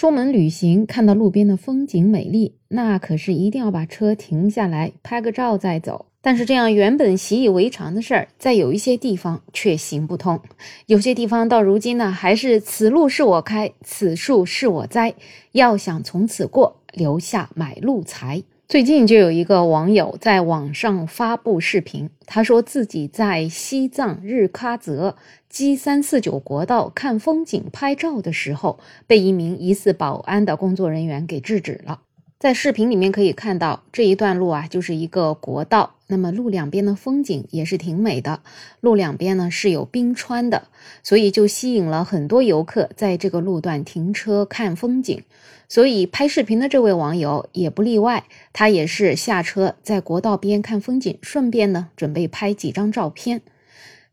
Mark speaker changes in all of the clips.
Speaker 1: 出门旅行看到路边的风景美丽，那可是一定要把车停下来拍个照再走。但是这样原本习以为常的事儿，在有一些地方却行不通。有些地方到如今呢，还是此路是我开，此树是我栽。要想从此过，留下买路财。最近就有一个网友在网上发布视频，他说自己在西藏日喀则 G 三四九国道看风景拍照的时候，被一名疑似保安的工作人员给制止了。在视频里面可以看到，这一段路啊，就是一个国道。那么路两边的风景也是挺美的，路两边呢是有冰川的，所以就吸引了很多游客在这个路段停车看风景。所以拍视频的这位网友也不例外，他也是下车在国道边看风景，顺便呢准备拍几张照片。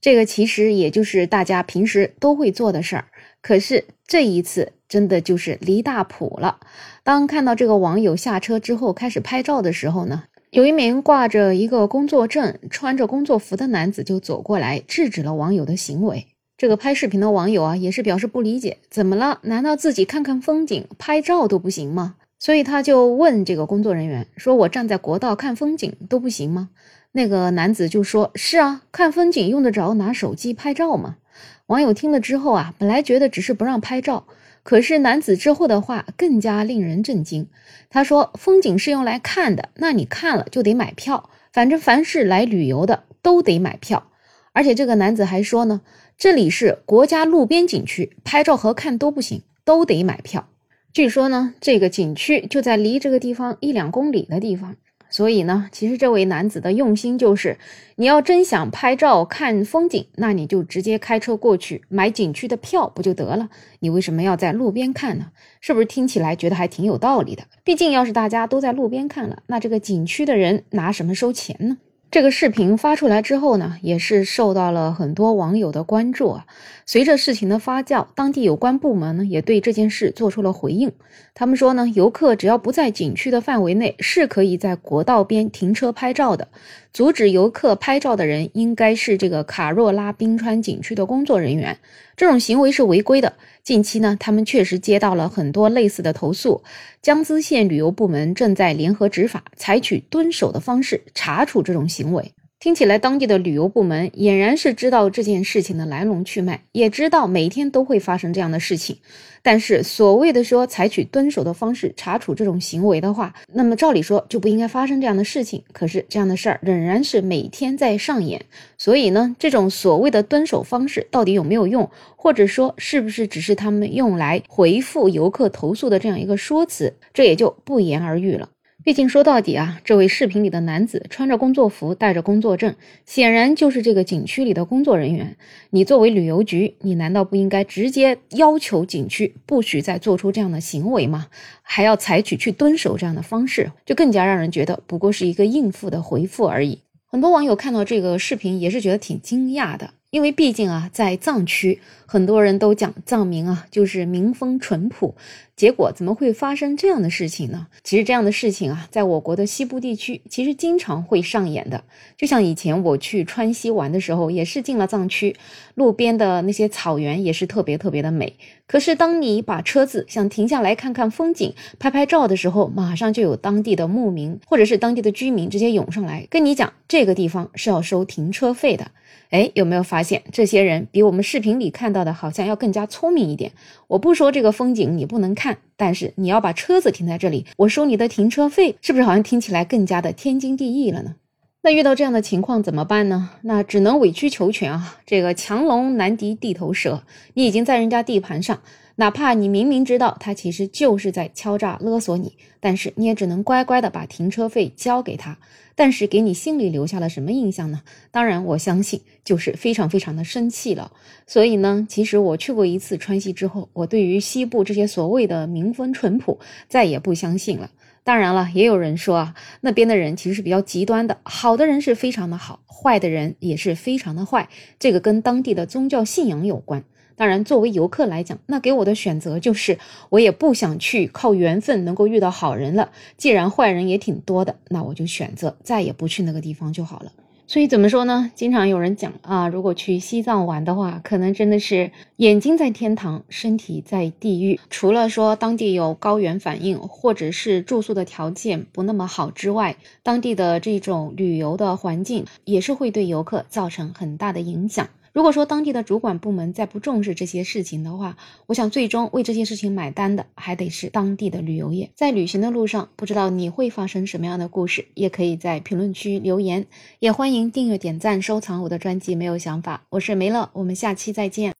Speaker 1: 这个其实也就是大家平时都会做的事儿，可是这一次。真的就是离大谱了。当看到这个网友下车之后开始拍照的时候呢，有一名挂着一个工作证、穿着工作服的男子就走过来制止了网友的行为。这个拍视频的网友啊，也是表示不理解，怎么了？难道自己看看风景、拍照都不行吗？所以他就问这个工作人员说：“我站在国道看风景都不行吗？”那个男子就说：“是啊，看风景用得着拿手机拍照吗？”网友听了之后啊，本来觉得只是不让拍照。可是男子之后的话更加令人震惊。他说：“风景是用来看的，那你看了就得买票。反正凡是来旅游的都得买票。而且这个男子还说呢，这里是国家路边景区，拍照和看都不行，都得买票。据说呢，这个景区就在离这个地方一两公里的地方。”所以呢，其实这位男子的用心就是，你要真想拍照看风景，那你就直接开车过去买景区的票不就得了？你为什么要在路边看呢？是不是听起来觉得还挺有道理的？毕竟要是大家都在路边看了，那这个景区的人拿什么收钱呢？这个视频发出来之后呢，也是受到了很多网友的关注啊。随着事情的发酵，当地有关部门呢也对这件事做出了回应。他们说呢，游客只要不在景区的范围内，是可以在国道边停车拍照的。阻止游客拍照的人应该是这个卡若拉冰川景区的工作人员，这种行为是违规的。近期呢，他们确实接到了很多类似的投诉，江孜县旅游部门正在联合执法，采取蹲守的方式查处这种行为。听起来，当地的旅游部门俨然是知道这件事情的来龙去脉，也知道每天都会发生这样的事情。但是，所谓的说采取蹲守的方式查处这种行为的话，那么照理说就不应该发生这样的事情。可是，这样的事儿仍然是每天在上演。所以呢，这种所谓的蹲守方式到底有没有用，或者说是不是只是他们用来回复游客投诉的这样一个说辞，这也就不言而喻了。毕竟说到底啊，这位视频里的男子穿着工作服，带着工作证，显然就是这个景区里的工作人员。你作为旅游局，你难道不应该直接要求景区不许再做出这样的行为吗？还要采取去蹲守这样的方式，就更加让人觉得不过是一个应付的回复而已。很多网友看到这个视频也是觉得挺惊讶的。因为毕竟啊，在藏区，很多人都讲藏民啊就是民风淳朴，结果怎么会发生这样的事情呢？其实这样的事情啊，在我国的西部地区，其实经常会上演的。就像以前我去川西玩的时候，也是进了藏区，路边的那些草原也是特别特别的美。可是当你把车子想停下来看看风景、拍拍照的时候，马上就有当地的牧民或者是当地的居民直接涌上来跟你讲，这个地方是要收停车费的。哎，有没有发现这些人比我们视频里看到的好像要更加聪明一点？我不说这个风景你不能看，但是你要把车子停在这里，我收你的停车费，是不是好像听起来更加的天经地义了呢？那遇到这样的情况怎么办呢？那只能委曲求全啊！这个强龙难敌地头蛇，你已经在人家地盘上。哪怕你明明知道他其实就是在敲诈勒索你，但是你也只能乖乖的把停车费交给他。但是给你心里留下了什么印象呢？当然，我相信就是非常非常的生气了。所以呢，其实我去过一次川西之后，我对于西部这些所谓的民风淳朴再也不相信了。当然了，也有人说啊，那边的人其实是比较极端的，好的人是非常的好，坏的人也是非常的坏。这个跟当地的宗教信仰有关。当然，作为游客来讲，那给我的选择就是，我也不想去靠缘分能够遇到好人了。既然坏人也挺多的，那我就选择再也不去那个地方就好了。所以怎么说呢？经常有人讲啊，如果去西藏玩的话，可能真的是眼睛在天堂，身体在地狱。除了说当地有高原反应，或者是住宿的条件不那么好之外，当地的这种旅游的环境也是会对游客造成很大的影响。如果说当地的主管部门再不重视这些事情的话，我想最终为这些事情买单的还得是当地的旅游业。在旅行的路上，不知道你会发生什么样的故事，也可以在评论区留言，也欢迎订阅、点赞、收藏我的专辑。没有想法，我是梅乐，我们下期再见。